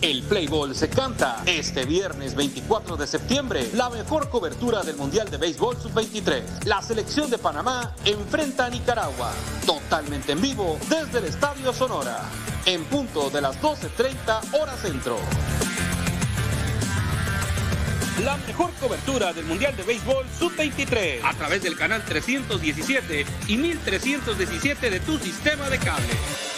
El Playboy se canta este viernes 24 de septiembre, la mejor cobertura del Mundial de Béisbol Sub-23. La selección de Panamá enfrenta a Nicaragua, totalmente en vivo desde el Estadio Sonora, en punto de las 12.30 hora centro. La mejor cobertura del Mundial de Béisbol Sub-23 a través del canal 317 y 1317 de tu sistema de cable.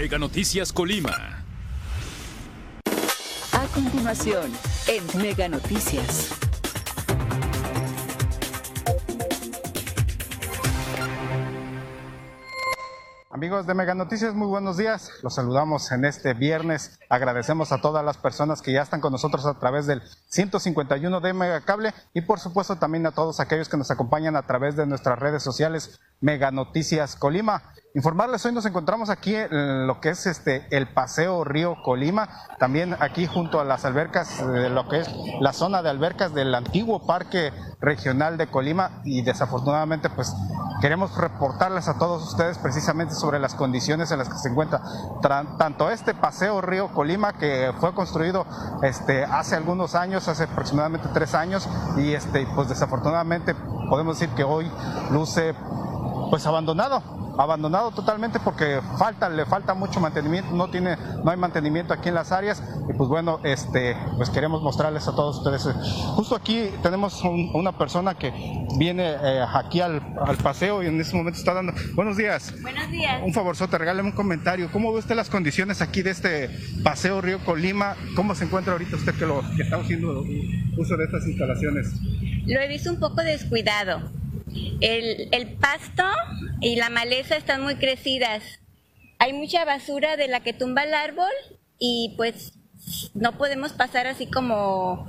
Mega Noticias Colima. A continuación, en Mega Noticias. Amigos de Mega Noticias, muy buenos días. Los saludamos en este viernes. Agradecemos a todas las personas que ya están con nosotros a través del 151 de Mega Cable y por supuesto también a todos aquellos que nos acompañan a través de nuestras redes sociales Mega Noticias Colima. Informarles, hoy nos encontramos aquí en lo que es este el Paseo Río Colima, también aquí junto a las albercas de lo que es la zona de albercas del antiguo Parque Regional de Colima y desafortunadamente pues queremos reportarles a todos ustedes precisamente sobre las condiciones en las que se encuentra tanto este Paseo Río Colima que fue construido este hace algunos años, hace aproximadamente tres años y este pues desafortunadamente podemos decir que hoy luce pues abandonado, abandonado totalmente porque falta, le falta mucho mantenimiento, no tiene, no hay mantenimiento aquí en las áreas y pues bueno, este, pues queremos mostrarles a todos ustedes. Justo aquí tenemos una persona que viene eh, aquí al, paseo y en este momento está dando. Buenos días. Buenos días. Un favorzote, regáleme un comentario. ¿Cómo ve usted las condiciones aquí de este paseo Río Colima? ¿Cómo se encuentra ahorita usted que lo que está haciendo uso de estas instalaciones? Lo he visto un poco descuidado el, pasto y la maleza están muy crecidas. Hay mucha basura de la que tumba el árbol y pues no podemos pasar así como,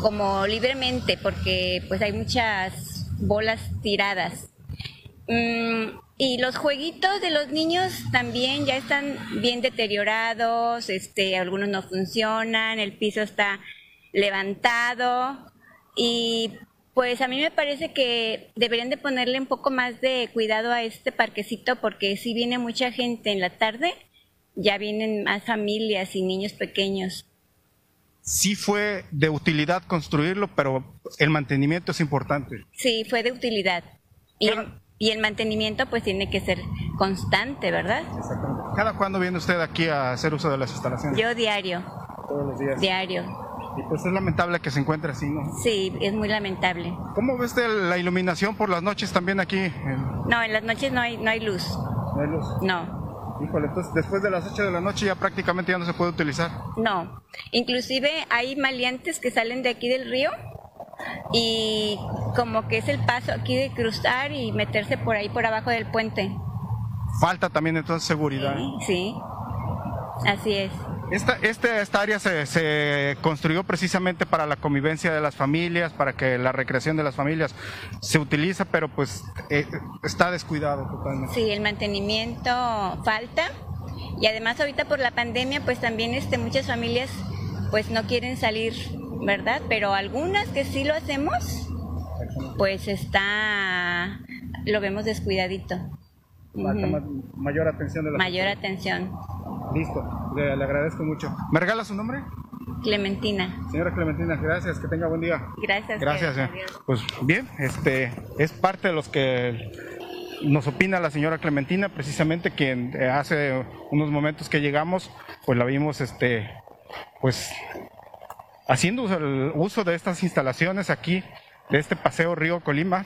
como libremente porque pues hay muchas bolas tiradas. Mm, y los jueguitos de los niños también ya están bien deteriorados, este, algunos no funcionan, el piso está levantado y pues a mí me parece que deberían de ponerle un poco más de cuidado a este parquecito porque si viene mucha gente en la tarde, ya vienen más familias y niños pequeños. Sí fue de utilidad construirlo, pero el mantenimiento es importante. Sí, fue de utilidad. Y, el, mantenimiento pues tiene que ser constante, ¿verdad? Exactamente. ¿Cada cuándo viene usted aquí a hacer uso de las instalaciones? Yo diario. Todos los días. Diario. Y pues es lamentable que se encuentre así, ¿no? Sí, es muy lamentable. ¿Cómo ves la iluminación por las noches también aquí? No, en las noches no hay, no hay luz. ¿No hay luz? No. Híjole, entonces después de las 8 de la noche ya prácticamente ya no se puede utilizar. No, inclusive hay maleantes que salen de aquí del río y como que es el paso aquí de cruzar y meterse por ahí por abajo del puente. Falta también entonces seguridad. sí. así es. Esta, este, esta área se, construyó precisamente para la convivencia de las familias, para que la recreación de las familias se utiliza, pero pues eh, está descuidado totalmente. Sí, el mantenimiento falta y además ahorita por la pandemia pues también este, muchas familias pues no quieren salir, ¿verdad? Pero algunas que sí lo hacemos, pues está, lo vemos descuidadito. mayor atención de la Mayor atención. Listo, le, agradezco mucho. ¿Me regala su nombre? Clementina. Señora Clementina, gracias, que tenga buen día. Gracias. Gracias. Eh. Pues bien, este es parte de los que nos opina la señora Clementina, precisamente quien eh, hace unos momentos que llegamos, pues la vimos este pues haciendo el uso de estas instalaciones aquí de este paseo Río Colima.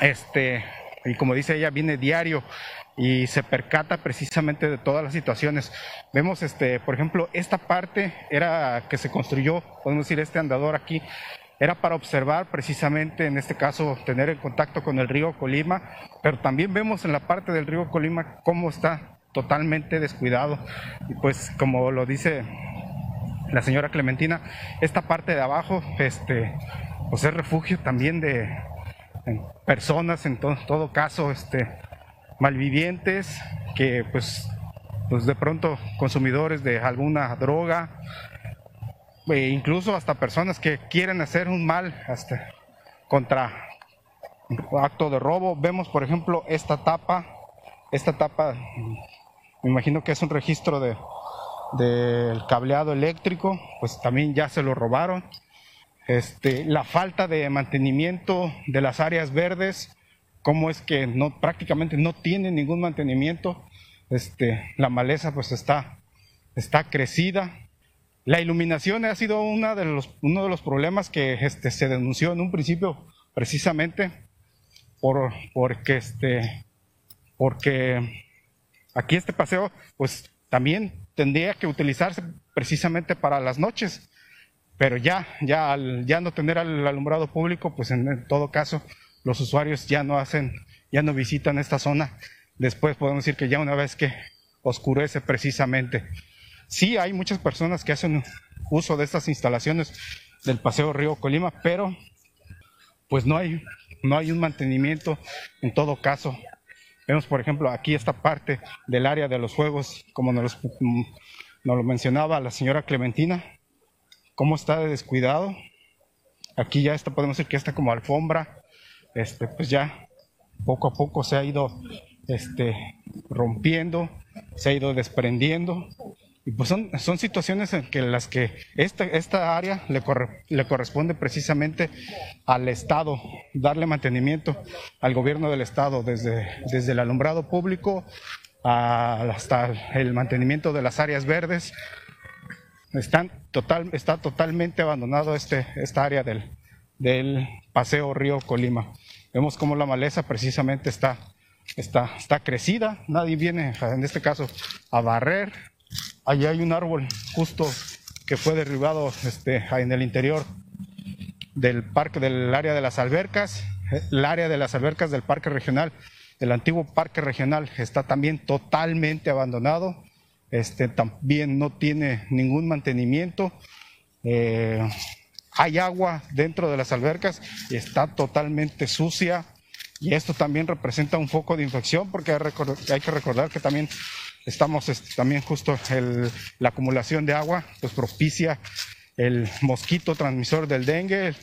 Este, y como dice ella, viene diario y se percata precisamente de todas las situaciones. Vemos, este, por ejemplo, esta parte era que se construyó, podemos decir, este andador aquí, era para observar precisamente, en este caso, tener el contacto con el río Colima, pero también vemos en la parte del río Colima cómo está totalmente descuidado. Y pues como lo dice la señora Clementina, esta parte de abajo, este, pues es refugio también de personas, en todo caso, este, malvivientes, que pues, pues de pronto consumidores de alguna droga, e incluso hasta personas que quieren hacer un mal hasta contra acto de robo. Vemos, por ejemplo, esta tapa, esta tapa, me imagino que es un registro de del cableado eléctrico, pues también ya se lo robaron. Este, la falta de mantenimiento de las áreas verdes, cómo es que no, prácticamente no tiene ningún mantenimiento. Este, la maleza pues está, está crecida, la iluminación ha sido una de los, uno de los problemas que este, se denunció en un principio precisamente por, porque, este, porque aquí este paseo pues también tendría que utilizarse precisamente para las noches, pero ya, ya al ya no tener el alumbrado público, pues en, todo caso los usuarios ya no hacen, ya no visitan esta zona. Después podemos decir que ya una vez que oscurece precisamente Sí, hay muchas personas que hacen uso de estas instalaciones del Paseo Río Colima, pero pues no hay, no hay un mantenimiento en todo caso. Vemos, por ejemplo, aquí esta parte del área de los juegos, como nos, lo mencionaba la señora Clementina, cómo está de descuidado. Aquí ya está, podemos decir que está como alfombra, este, pues ya poco a poco se ha ido este, rompiendo, se ha ido desprendiendo y pues son, son situaciones en que las que esta, esta área le, le corresponde precisamente al Estado, darle mantenimiento al gobierno del Estado, desde, desde el alumbrado público hasta el mantenimiento de las áreas verdes. Están total, está totalmente abandonado este, esta área del, del Paseo Río Colima. Vemos cómo la maleza precisamente está, está, está crecida, nadie viene en este caso a barrer, Allá hay un árbol justo que fue derribado este, en el interior del parque, del área de las albercas. El área de las albercas del parque regional, el antiguo parque regional, está también totalmente abandonado. Este, también no tiene ningún mantenimiento. Eh, hay agua dentro de las albercas y está totalmente sucia. Y esto también representa un foco de infección porque hay que recordar que también estamos también justo la acumulación de agua, pues propicia el mosquito transmisor del dengue,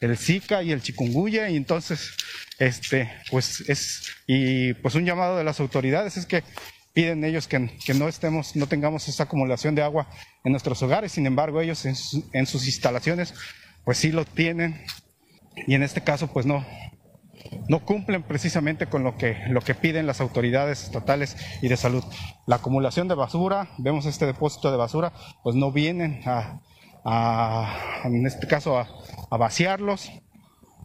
el, zika y el chikungunya y entonces este pues es y pues un llamado de las autoridades es que piden ellos que, no estemos no tengamos esa acumulación de agua en nuestros hogares sin embargo ellos en, sus instalaciones pues sí lo tienen y en este caso pues no no cumplen precisamente con lo que, lo que piden las autoridades estatales y de salud. La acumulación de basura, vemos este depósito de basura, pues no vienen a, en este caso, a, vaciarlos.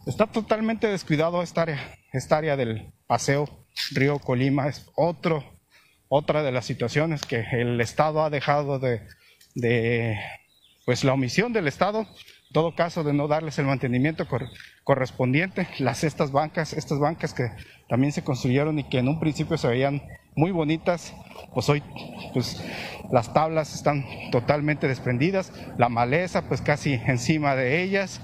Está totalmente descuidado esta área, esta área del paseo Río Colima, es otro, otra de las situaciones que el Estado ha dejado de, pues la omisión del Estado todo caso de no darles el mantenimiento correspondiente, las estas bancas, estas bancas que también se construyeron y que en un principio se veían muy bonitas, pues hoy pues las tablas están totalmente desprendidas, la maleza pues casi encima de ellas.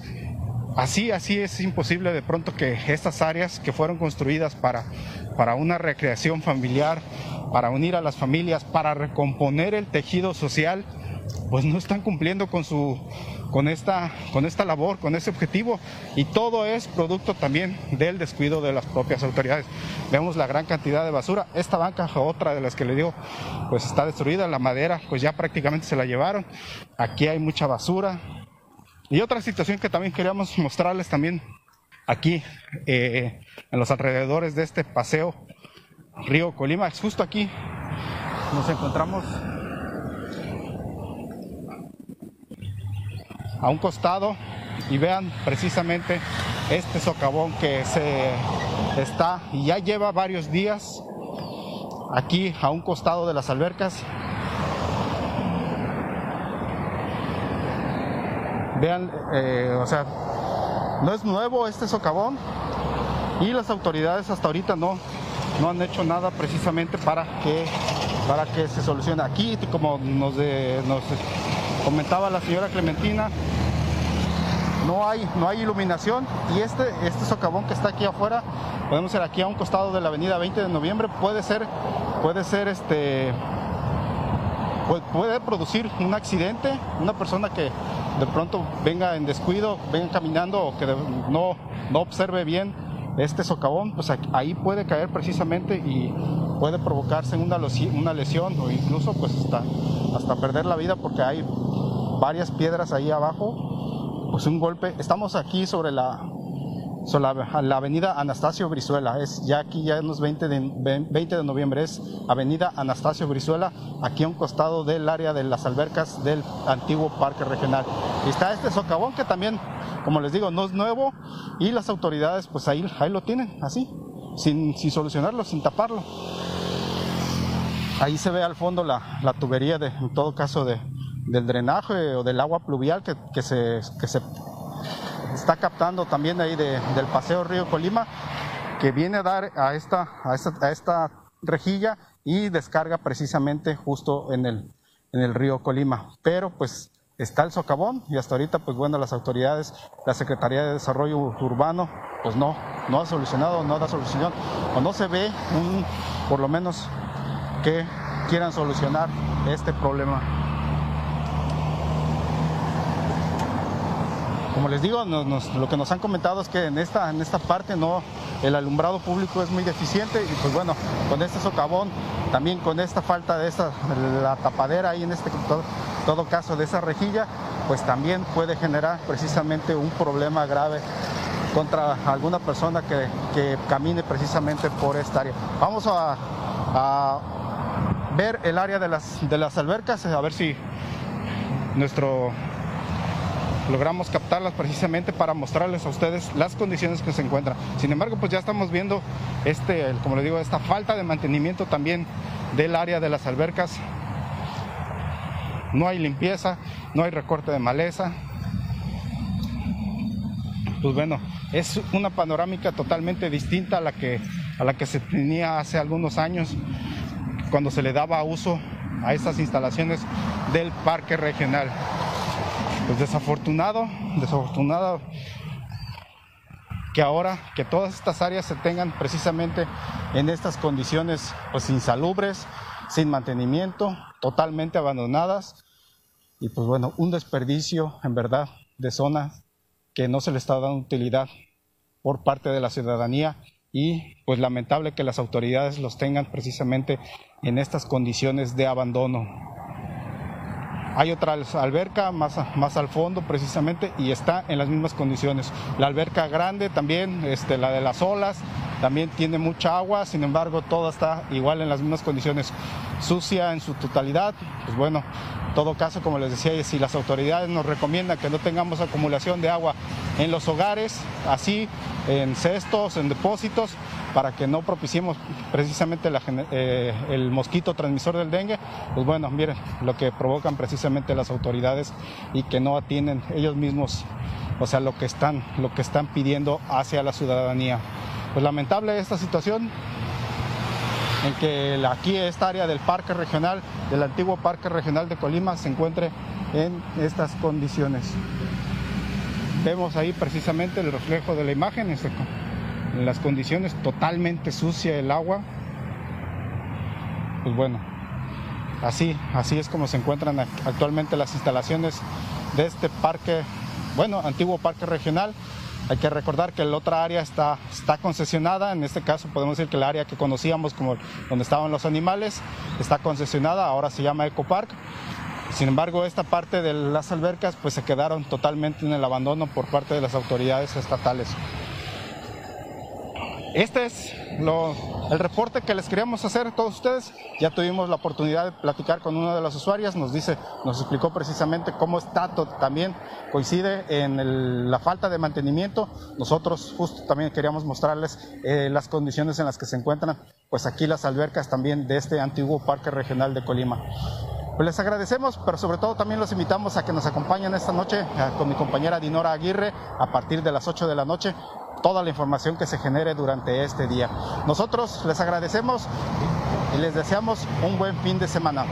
Así, así es imposible de pronto que estas áreas que fueron construidas para, para una recreación familiar, para unir a las familias, para recomponer el tejido social, pues no están cumpliendo con su con esta, con esta labor, con ese objetivo. Y todo es producto también del descuido de las propias autoridades. Vemos la gran cantidad de basura, esta banca, otra de las que le digo, pues está destruida, la madera pues ya prácticamente se la llevaron, aquí hay mucha basura y otra situación que también queríamos mostrarles también aquí eh, en los alrededores de este paseo Río Colima, es justo aquí nos encontramos a un costado y vean precisamente este socavón que se está y ya lleva varios días aquí a un costado de las albercas. Vean, eh, o sea, no es nuevo este socavón y las autoridades hasta ahorita no, no han hecho nada precisamente para que, para que se solucione. Aquí, como nos, nos comentaba la señora Clementina, no hay, no hay iluminación y este, este socavón que está aquí afuera, podemos ser aquí a un costado de la avenida 20 de noviembre, puede ser, puede ser este, puede producir un accidente, una persona que de pronto venga en descuido, venga caminando o que no, no observe bien este socavón, pues ahí puede caer precisamente y puede provocarse una, una lesión o incluso pues hasta, hasta perder la vida porque hay varias piedras ahí abajo, pues un golpe. Estamos aquí sobre la, la, avenida Anastasio Brizuela, es ya aquí ya en los 20 de, 20 de noviembre, es avenida Anastasio Brizuela, aquí a un costado del área de las albercas del antiguo parque regional. Está este socavón que también, como les digo, no es nuevo y las autoridades pues ahí, ahí lo tienen, así, sin, sin solucionarlo, sin taparlo. Ahí se ve al fondo la, la tubería de, en todo caso, de, del drenaje o del agua pluvial que, que se está captando también ahí del paseo Río Colima, que viene a dar a esta, a esta, rejilla y descarga precisamente justo en el, en el río Colima. Pero pues está el socavón y hasta ahorita pues bueno las autoridades, la Secretaría de Desarrollo Urbano pues no, no ha solucionado, no da solución o no se ve un, por lo menos que quieran solucionar este problema. Como les digo, lo que nos han comentado es que en esta, en esta parte no, el alumbrado público es muy deficiente y pues bueno, con este socavón, también con esta falta de esta, la tapadera ahí en este todo, caso de esa rejilla, pues también puede generar precisamente un problema grave contra alguna persona que, camine precisamente por esta área. Vamos a, a, ver el área de las, de las albercas, a ver si nuestro logramos captarlas precisamente para mostrarles a ustedes las condiciones que se encuentran. Sin embargo, pues ya estamos viendo este, como le digo, esta falta de mantenimiento también del área de las albercas. No hay limpieza, no hay recorte de maleza. Pues bueno, es una panorámica totalmente distinta a la que, a la que se tenía hace algunos años cuando se le daba uso a estas instalaciones del parque regional pues desafortunado, desafortunado que ahora que todas estas áreas se tengan precisamente en estas condiciones pues insalubres, sin mantenimiento, totalmente abandonadas y pues bueno, un desperdicio en verdad de zonas que no se le está dando utilidad por parte de la ciudadanía y pues lamentable que las autoridades los tengan precisamente en estas condiciones de abandono. Hay otra alberca más, más al fondo precisamente y está en las mismas condiciones. La alberca grande también, este, la de las olas, también tiene mucha agua, sin embargo toda está igual en las mismas condiciones, sucia en su totalidad. Pues bueno, en todo caso, como les decía, si las autoridades nos recomiendan que no tengamos acumulación de agua en los hogares, así en cestos, en depósitos, para que no propiciemos precisamente eh, el mosquito transmisor del dengue, pues bueno, miren lo que provocan precisamente las autoridades y que no atienden ellos mismos, o sea, lo que están, lo que están pidiendo hacia la ciudadanía. Pues lamentable esta situación en que aquí esta área del parque regional, del antiguo parque regional de Colima, se encuentre en estas condiciones. Vemos ahí precisamente el reflejo de la imagen, este en las condiciones totalmente sucia el agua, pues bueno, así, así es como se encuentran actualmente las instalaciones de este parque, bueno, antiguo parque regional. Hay que recordar que la otra área está, está concesionada, en este caso podemos decir que el área que conocíamos como donde estaban los animales está concesionada, ahora se llama Ecopark. Sin embargo, esta parte de las albercas pues se quedaron totalmente en el abandono por parte de las autoridades estatales. Este es el reporte que les queríamos hacer a todos ustedes. Ya tuvimos la oportunidad de platicar con una de las usuarias, nos dice, nos explicó precisamente cómo está también coincide en la falta de mantenimiento. Nosotros justo también queríamos mostrarles eh, las condiciones en las que se encuentran, pues aquí las albercas también de este antiguo parque regional de Colima. Pues les agradecemos, pero sobre todo también los invitamos a que nos acompañen esta noche eh, con mi compañera Dinora Aguirre a partir de las 8 de la noche toda la información que se genere durante este día. Nosotros les agradecemos y les deseamos un buen fin de semana.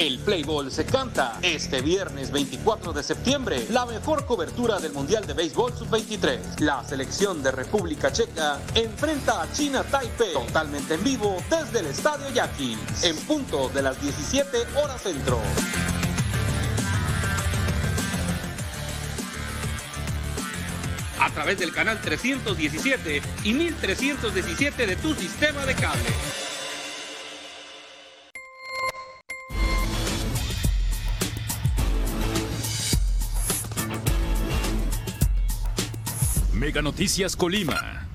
El Playboy se canta este viernes 24 de septiembre, la mejor cobertura del Mundial de Béisbol Sub-23. La selección de República Checa enfrenta a China Taipei totalmente en vivo desde el Estadio Yaqui, en punto de las 17 horas centro. A través del canal 317 y 1317 de tu sistema de cable. Mega Noticias Colima.